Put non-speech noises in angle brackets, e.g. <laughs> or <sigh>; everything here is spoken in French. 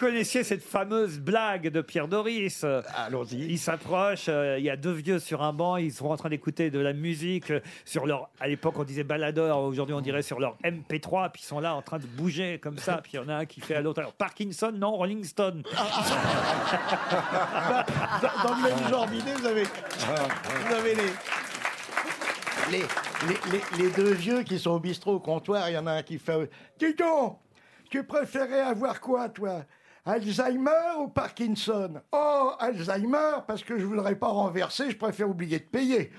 connaissiez cette fameuse blague de Pierre Doris? Allons-y. Il s'approche, euh, il y a deux vieux sur un banc, ils sont en train d'écouter de la musique euh, sur leur. À l'époque, on disait baladeur, aujourd'hui, on dirait sur leur MP3, puis ils sont là en train de bouger comme ça, puis il y en a un qui fait à l'autre. Alors, Parkinson, non, Rolling Stone. <laughs> Dans, dans le même genre d'idée, vous avez, vous avez les, les, les, les- les deux vieux qui sont au bistrot au comptoir. Il y en a un qui fait Dis donc, tu préférais avoir quoi, toi? Alzheimer ou Parkinson? Oh, Alzheimer, parce que je voudrais pas renverser, je préfère oublier de payer.